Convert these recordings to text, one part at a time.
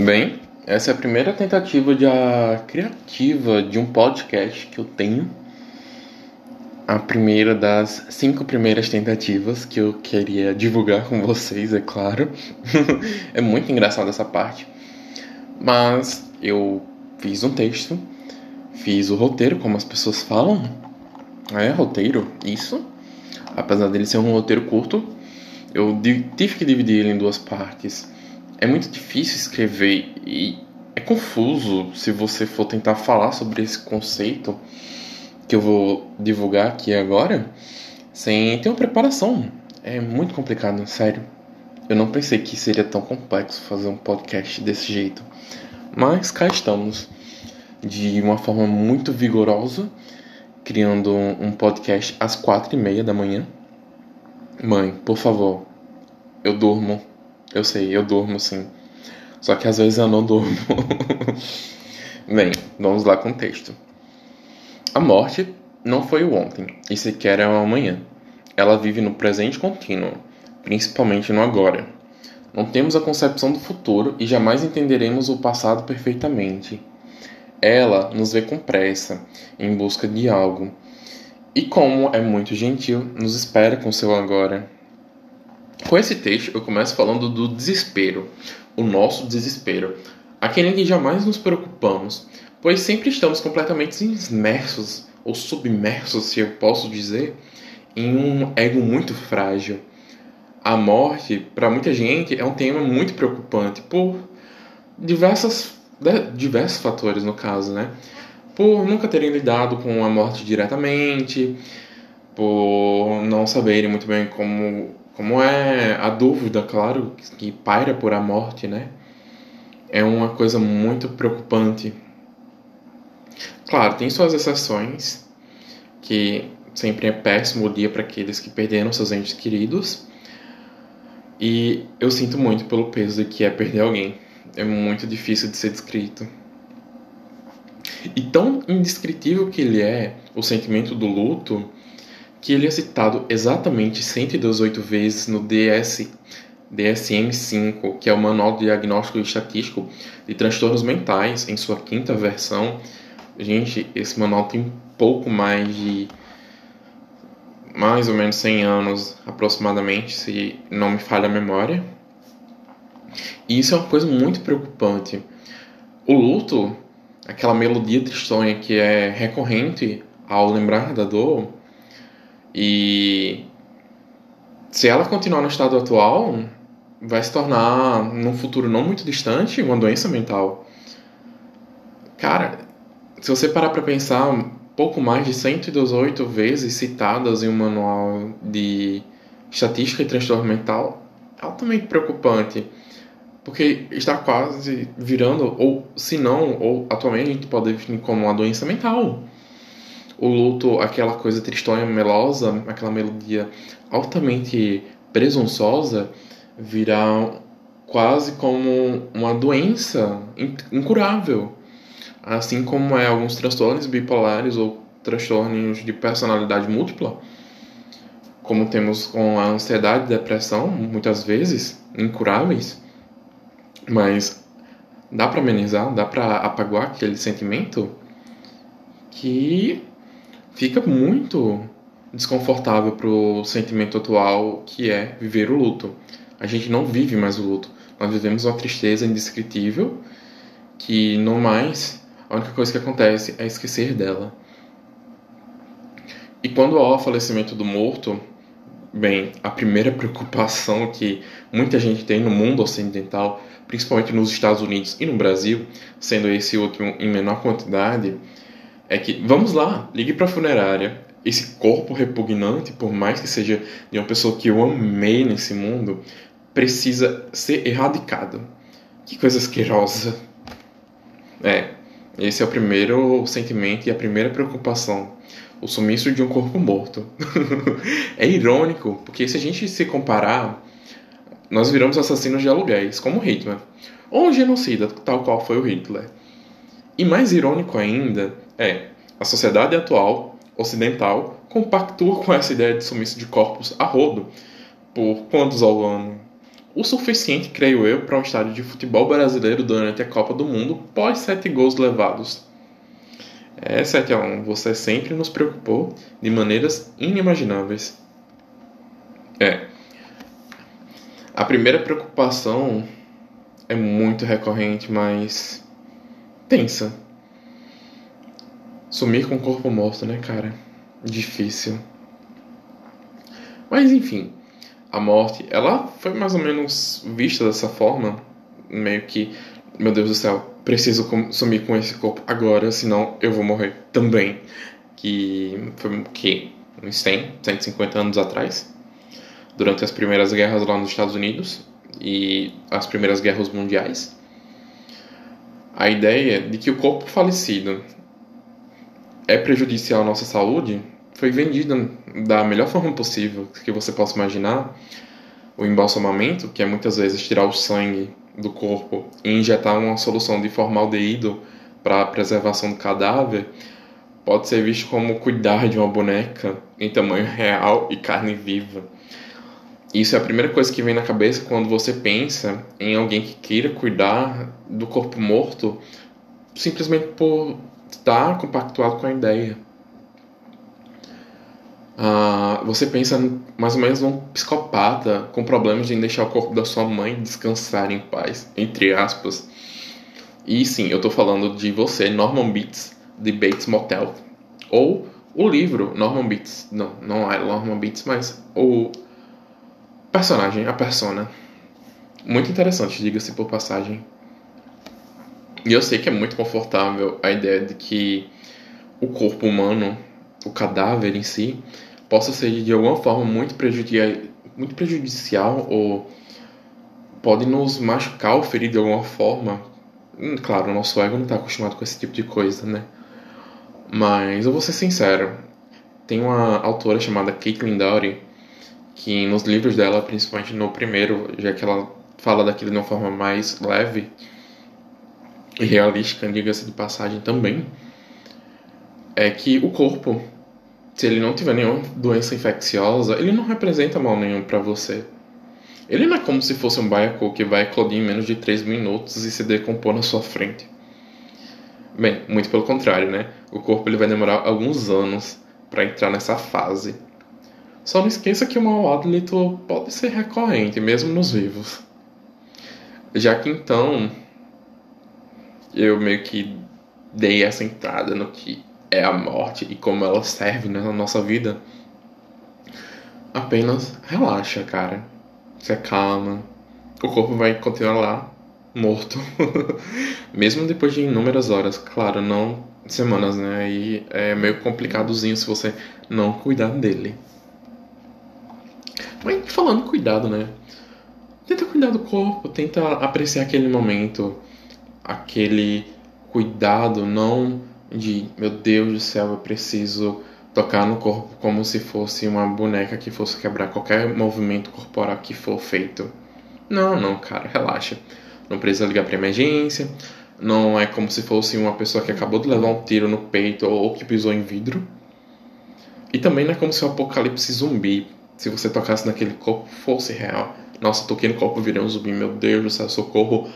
Bem, essa é a primeira tentativa de a criativa de um podcast que eu tenho. A primeira das cinco primeiras tentativas que eu queria divulgar com vocês, é claro. é muito engraçado essa parte. Mas eu fiz um texto, fiz o roteiro, como as pessoas falam. É, roteiro, isso. Apesar dele ser um roteiro curto, eu tive que dividir ele em duas partes. É muito difícil escrever e é confuso se você for tentar falar sobre esse conceito que eu vou divulgar aqui agora sem ter uma preparação. É muito complicado, sério. Eu não pensei que seria tão complexo fazer um podcast desse jeito. Mas cá estamos, de uma forma muito vigorosa, criando um podcast às quatro e meia da manhã. Mãe, por favor, eu durmo. Eu sei, eu durmo sim. Só que às vezes eu não durmo. Bem, vamos lá com o texto. A morte não foi o ontem, e sequer é o amanhã. Ela vive no presente contínuo, principalmente no agora. Não temos a concepção do futuro e jamais entenderemos o passado perfeitamente. Ela nos vê com pressa, em busca de algo, e como é muito gentil, nos espera com seu agora. Com esse texto, eu começo falando do desespero, o nosso desespero, aquele em que jamais nos preocupamos, pois sempre estamos completamente imersos, ou submersos, se eu posso dizer, em um ego muito frágil. A morte, para muita gente, é um tema muito preocupante por diversas, diversos fatores, no caso, né? Por nunca terem lidado com a morte diretamente, por não saberem muito bem como como é a dúvida, claro, que paira por a morte, né? É uma coisa muito preocupante. Claro, tem suas exceções, que sempre é péssimo o dia para aqueles que perderam seus entes queridos. E eu sinto muito pelo peso que é perder alguém. É muito difícil de ser descrito. E tão indescritível que ele é, o sentimento do luto, que ele é citado exatamente 118 vezes no DS, DSM-5, que é o Manual de Diagnóstico e Estatístico de Transtornos Mentais, em sua quinta versão. Gente, esse manual tem pouco mais de mais ou menos 100 anos aproximadamente, se não me falha a memória. E isso é uma coisa muito preocupante. O luto, aquela melodia tristonha que é recorrente ao lembrar da dor, e se ela continuar no estado atual, vai se tornar, num futuro não muito distante, uma doença mental. Cara, se você parar para pensar, pouco mais de 118 vezes citadas em um manual de estatística e transtorno mental, altamente preocupante. Porque está quase virando, ou se não, ou atualmente a gente pode definir como uma doença mental o luto, aquela coisa tristonha, melosa, aquela melodia altamente presunçosa, virá quase como uma doença incurável. Assim como é alguns transtornos bipolares ou transtornos de personalidade múltipla, como temos com a ansiedade e depressão, muitas vezes incuráveis, mas dá para amenizar, dá para apagar aquele sentimento que fica muito desconfortável pro sentimento atual que é viver o luto. A gente não vive mais o luto. Nós vivemos uma tristeza indescritível que no mais a única coisa que acontece é esquecer dela. E quando há o falecimento do morto, bem, a primeira preocupação que muita gente tem no mundo ocidental, principalmente nos Estados Unidos e no Brasil, sendo esse último em menor quantidade, é que, vamos lá, ligue para a funerária. Esse corpo repugnante, por mais que seja de uma pessoa que eu amei nesse mundo, precisa ser erradicado. Que coisa asquerosa. É, esse é o primeiro sentimento e a primeira preocupação. O sumiço de um corpo morto. é irônico, porque se a gente se comparar, nós viramos assassinos de aluguéis, como Hitler. Ou um genocida, tal qual foi o Hitler. E mais irônico ainda é a sociedade atual ocidental compactua com essa ideia de sumiço de corpos a rodo por quantos ao ano? o suficiente, creio eu, para um estádio de futebol brasileiro durante a Copa do Mundo pós sete gols levados. É 7 a 1 você sempre nos preocupou de maneiras inimagináveis. É. A primeira preocupação é muito recorrente, mas tensa. Sumir com o corpo morto, né, cara? Difícil. Mas enfim, a morte, ela foi mais ou menos vista dessa forma, meio que, meu Deus do céu, preciso sumir com esse corpo agora, senão eu vou morrer também. Que foi o quê? Uns 100, 150 anos atrás, durante as primeiras guerras lá nos Estados Unidos e as primeiras guerras mundiais. A ideia de que o corpo falecido é prejudicial à nossa saúde foi vendida da melhor forma possível que você possa imaginar. O embalsamamento, que é muitas vezes tirar o sangue do corpo e injetar uma solução de formaldeído para preservação do cadáver, pode ser visto como cuidar de uma boneca em tamanho real e carne viva. Isso é a primeira coisa que vem na cabeça quando você pensa em alguém que queira cuidar do corpo morto simplesmente por estar compactuado com a ideia. Uh, você pensa mais ou menos num psicopata com problemas de deixar o corpo da sua mãe descansar em paz, entre aspas. E sim, eu tô falando de você, Norman Bates, de Bates Motel. Ou o livro Norman Bates. Não, não é Norman Bates, mas o personagem, a persona. Muito interessante, diga-se por passagem. E eu sei que é muito confortável a ideia de que o corpo humano, o cadáver em si, possa ser de alguma forma muito, prejudici muito prejudicial ou pode nos machucar ou ferir de alguma forma. Hum, claro, o nosso ego não está acostumado com esse tipo de coisa, né? Mas eu vou ser sincero, tem uma autora chamada Caitlin Dowry que nos livros dela, principalmente no primeiro, já que ela fala daquilo de uma forma mais leve e realística, diga-se de passagem também, é que o corpo se ele não tiver nenhuma doença infecciosa, ele não representa mal nenhum para você. Ele não é como se fosse um baiacu que vai eclodir em menos de 3 minutos e se decompor na sua frente. Bem, muito pelo contrário, né? O corpo ele vai demorar alguns anos para entrar nessa fase. Só não esqueça que o mau hálito pode ser recorrente, mesmo nos vivos. Já que então eu meio que dei essa entrada no que é a morte e como ela serve na nossa vida, apenas relaxa, cara. Se acalma. O corpo vai continuar lá, morto. Mesmo depois de inúmeras horas, claro, não semanas, né? E é meio complicadozinho se você não cuidar dele. Mas falando cuidado, né? Tenta cuidar do corpo, tenta apreciar aquele momento, aquele cuidado, não de meu Deus do céu, eu preciso tocar no corpo como se fosse uma boneca que fosse quebrar qualquer movimento corporal que for feito. Não, não, cara, relaxa. Não precisa ligar para emergência. Não é como se fosse uma pessoa que acabou de levar um tiro no peito ou que pisou em vidro. E também não é como se o apocalipse zumbi, se você tocasse naquele corpo, fosse real. Nossa, toquei no corpo, virei um zumbi, meu Deus do céu, socorro,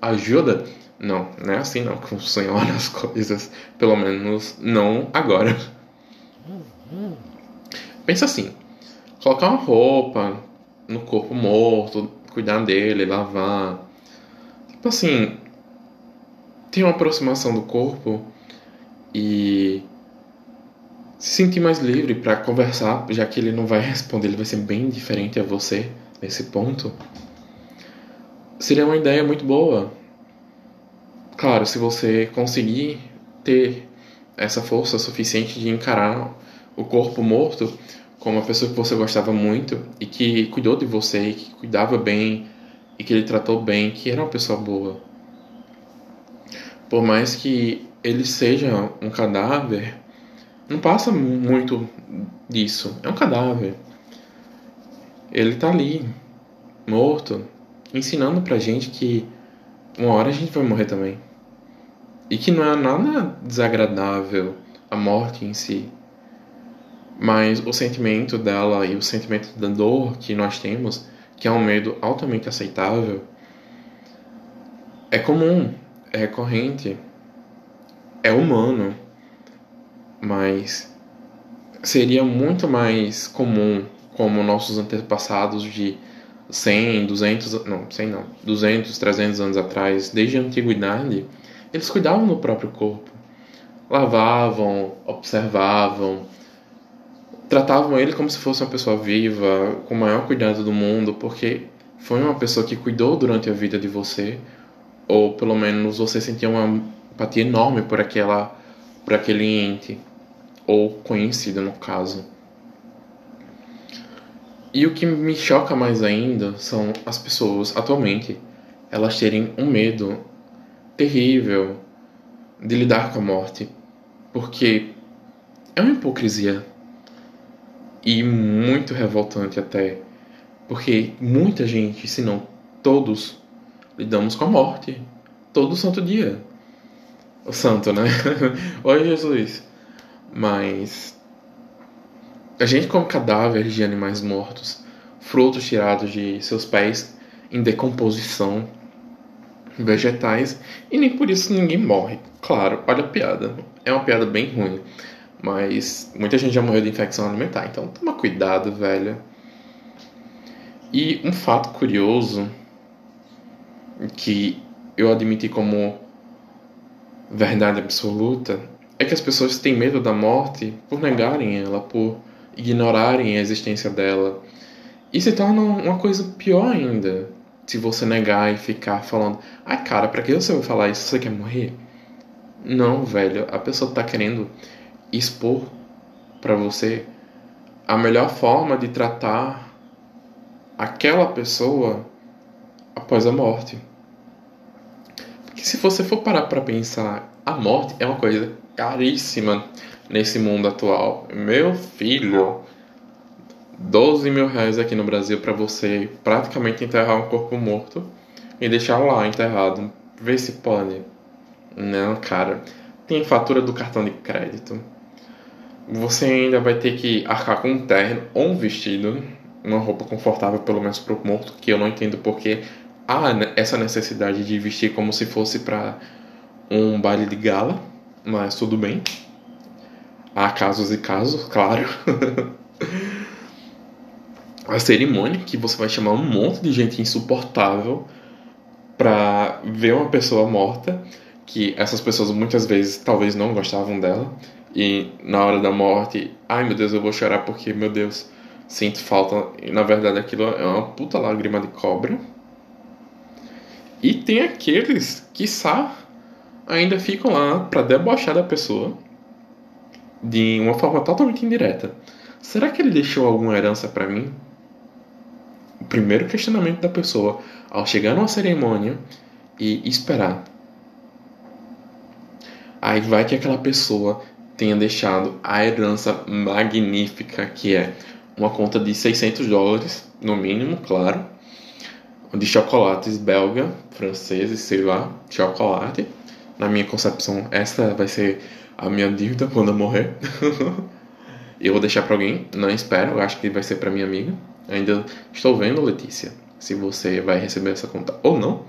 ajuda. Não, não é assim não que funcionam as coisas. Pelo menos não agora. Pensa assim: colocar uma roupa no corpo morto, cuidar dele, lavar. Tipo assim, ter uma aproximação do corpo e se sentir mais livre para conversar, já que ele não vai responder, ele vai ser bem diferente a você nesse ponto. Seria uma ideia muito boa Claro, se você conseguir ter essa força suficiente de encarar o corpo morto como uma pessoa que você gostava muito e que cuidou de você, que cuidava bem e que ele tratou bem, que era uma pessoa boa. Por mais que ele seja um cadáver, não passa muito disso. É um cadáver. Ele tá ali, morto, ensinando pra gente que uma hora a gente vai morrer também. E que não é nada desagradável a morte em si. Mas o sentimento dela e o sentimento da dor que nós temos, que é um medo altamente aceitável, é comum, é recorrente, é humano, mas seria muito mais comum como nossos antepassados de 100, 200, não, 100 não, 200, 300 anos atrás, desde a antiguidade, eles cuidavam do próprio corpo. Lavavam, observavam, tratavam ele como se fosse uma pessoa viva, com o maior cuidado do mundo, porque foi uma pessoa que cuidou durante a vida de você, ou pelo menos você sentia uma empatia enorme por aquela por aquele ente ou conhecido no caso. E o que me choca mais ainda são as pessoas atualmente elas terem um medo terrível de lidar com a morte, porque é uma hipocrisia e muito revoltante até, porque muita gente, se não todos, lidamos com a morte todo santo dia. O santo, né? Oi, Jesus. Mas a gente come cadáveres de animais mortos, frutos tirados de seus pés em decomposição, vegetais, e nem por isso ninguém morre. Claro, olha a piada. É uma piada bem ruim. Mas muita gente já morreu de infecção alimentar, então toma cuidado, velho. E um fato curioso que eu admiti como verdade absoluta é que as pessoas têm medo da morte por negarem ela, por ignorarem a existência dela. E se torna uma coisa pior ainda se você negar e ficar falando: ai cara, pra que você vai falar isso? Você quer morrer? Não, velho, a pessoa tá querendo expor para você a melhor forma de tratar aquela pessoa após a morte. Porque se você for parar para pensar, a morte é uma coisa caríssima nesse mundo atual. Meu filho, 12 mil reais aqui no Brasil para você praticamente enterrar um corpo morto e deixar lá enterrado. Vê se pode. Não, cara. Tem fatura do cartão de crédito você ainda vai ter que arcar com um terno ou um vestido, uma roupa confortável, pelo menos para o morto, que eu não entendo porque há essa necessidade de vestir como se fosse para um baile de gala, mas tudo bem. Há casos e casos, claro. A cerimônia que você vai chamar um monte de gente insuportável para ver uma pessoa morta, que essas pessoas muitas vezes talvez não gostavam dela e na hora da morte, ai meu Deus, eu vou chorar porque, meu Deus, sinto falta. E na verdade aquilo é uma puta lágrima de cobra. E tem aqueles que, só ainda ficam lá para debochar da pessoa de uma forma totalmente indireta. Será que ele deixou alguma herança para mim? Primeiro questionamento da pessoa ao chegar numa cerimônia e esperar. Aí vai que aquela pessoa tenha deixado a herança magnífica que é uma conta de 600 dólares, no mínimo, claro, de chocolates belga, franceses, sei lá, chocolate. Na minha concepção, essa vai ser a minha dívida quando eu morrer. eu vou deixar para alguém, não espero, eu acho que vai ser para minha amiga. Ainda estou vendo, Letícia, se você vai receber essa conta ou não.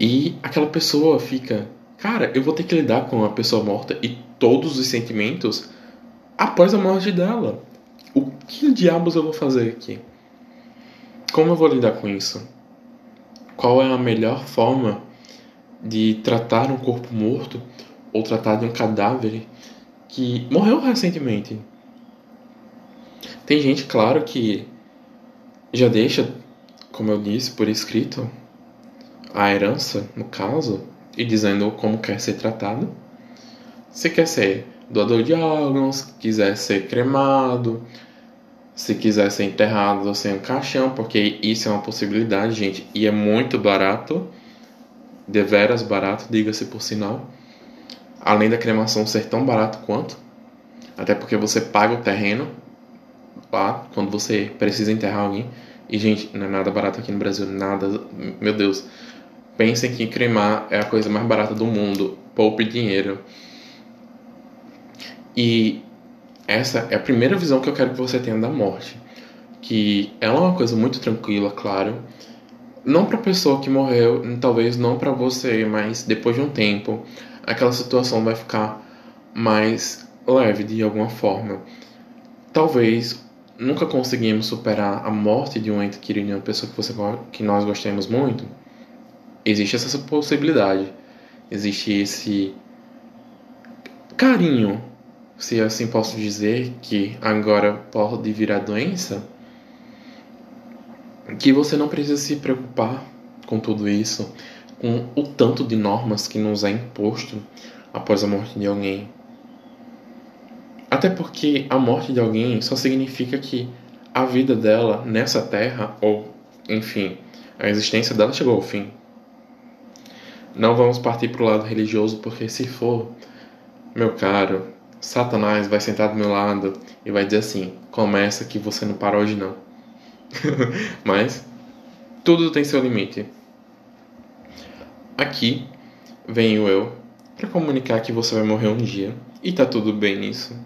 E aquela pessoa fica Cara, eu vou ter que lidar com a pessoa morta e todos os sentimentos após a morte dela. O que diabos eu vou fazer aqui? Como eu vou lidar com isso? Qual é a melhor forma de tratar um corpo morto ou tratar de um cadáver que morreu recentemente? Tem gente, claro, que já deixa, como eu disse, por escrito, a herança, no caso, e dizendo como quer ser tratado. Se quer ser doador de órgãos, quiser ser cremado, se quiser ser enterrado sem um caixão, porque isso é uma possibilidade, gente, e é muito barato, deveras barato, diga-se por sinal. Além da cremação ser tão barato quanto, até porque você paga o terreno lá quando você precisa enterrar alguém. E, gente, não é nada barato aqui no Brasil, nada, meu Deus. Pensem que cremar é a coisa mais barata do mundo. Poupe dinheiro. E essa é a primeira visão que eu quero que você tenha da morte. que ela é uma coisa muito tranquila, claro. Não para a pessoa que morreu, talvez não para você, mas depois de um tempo, aquela situação vai ficar mais leve de alguma forma. Talvez nunca conseguimos superar a morte de um ente querido, de uma pessoa que, você, que nós gostamos muito. Existe essa possibilidade. Existe esse carinho, se assim posso dizer, que agora pode virar doença, que você não precisa se preocupar com tudo isso, com o tanto de normas que nos é imposto após a morte de alguém. Até porque a morte de alguém só significa que a vida dela nessa terra, ou enfim, a existência dela chegou ao fim. Não vamos partir para o lado religioso, porque se for, meu caro, Satanás vai sentar do meu lado e vai dizer assim: começa que você não para hoje não. Mas tudo tem seu limite. Aqui venho eu para comunicar que você vai morrer um dia e tá tudo bem nisso.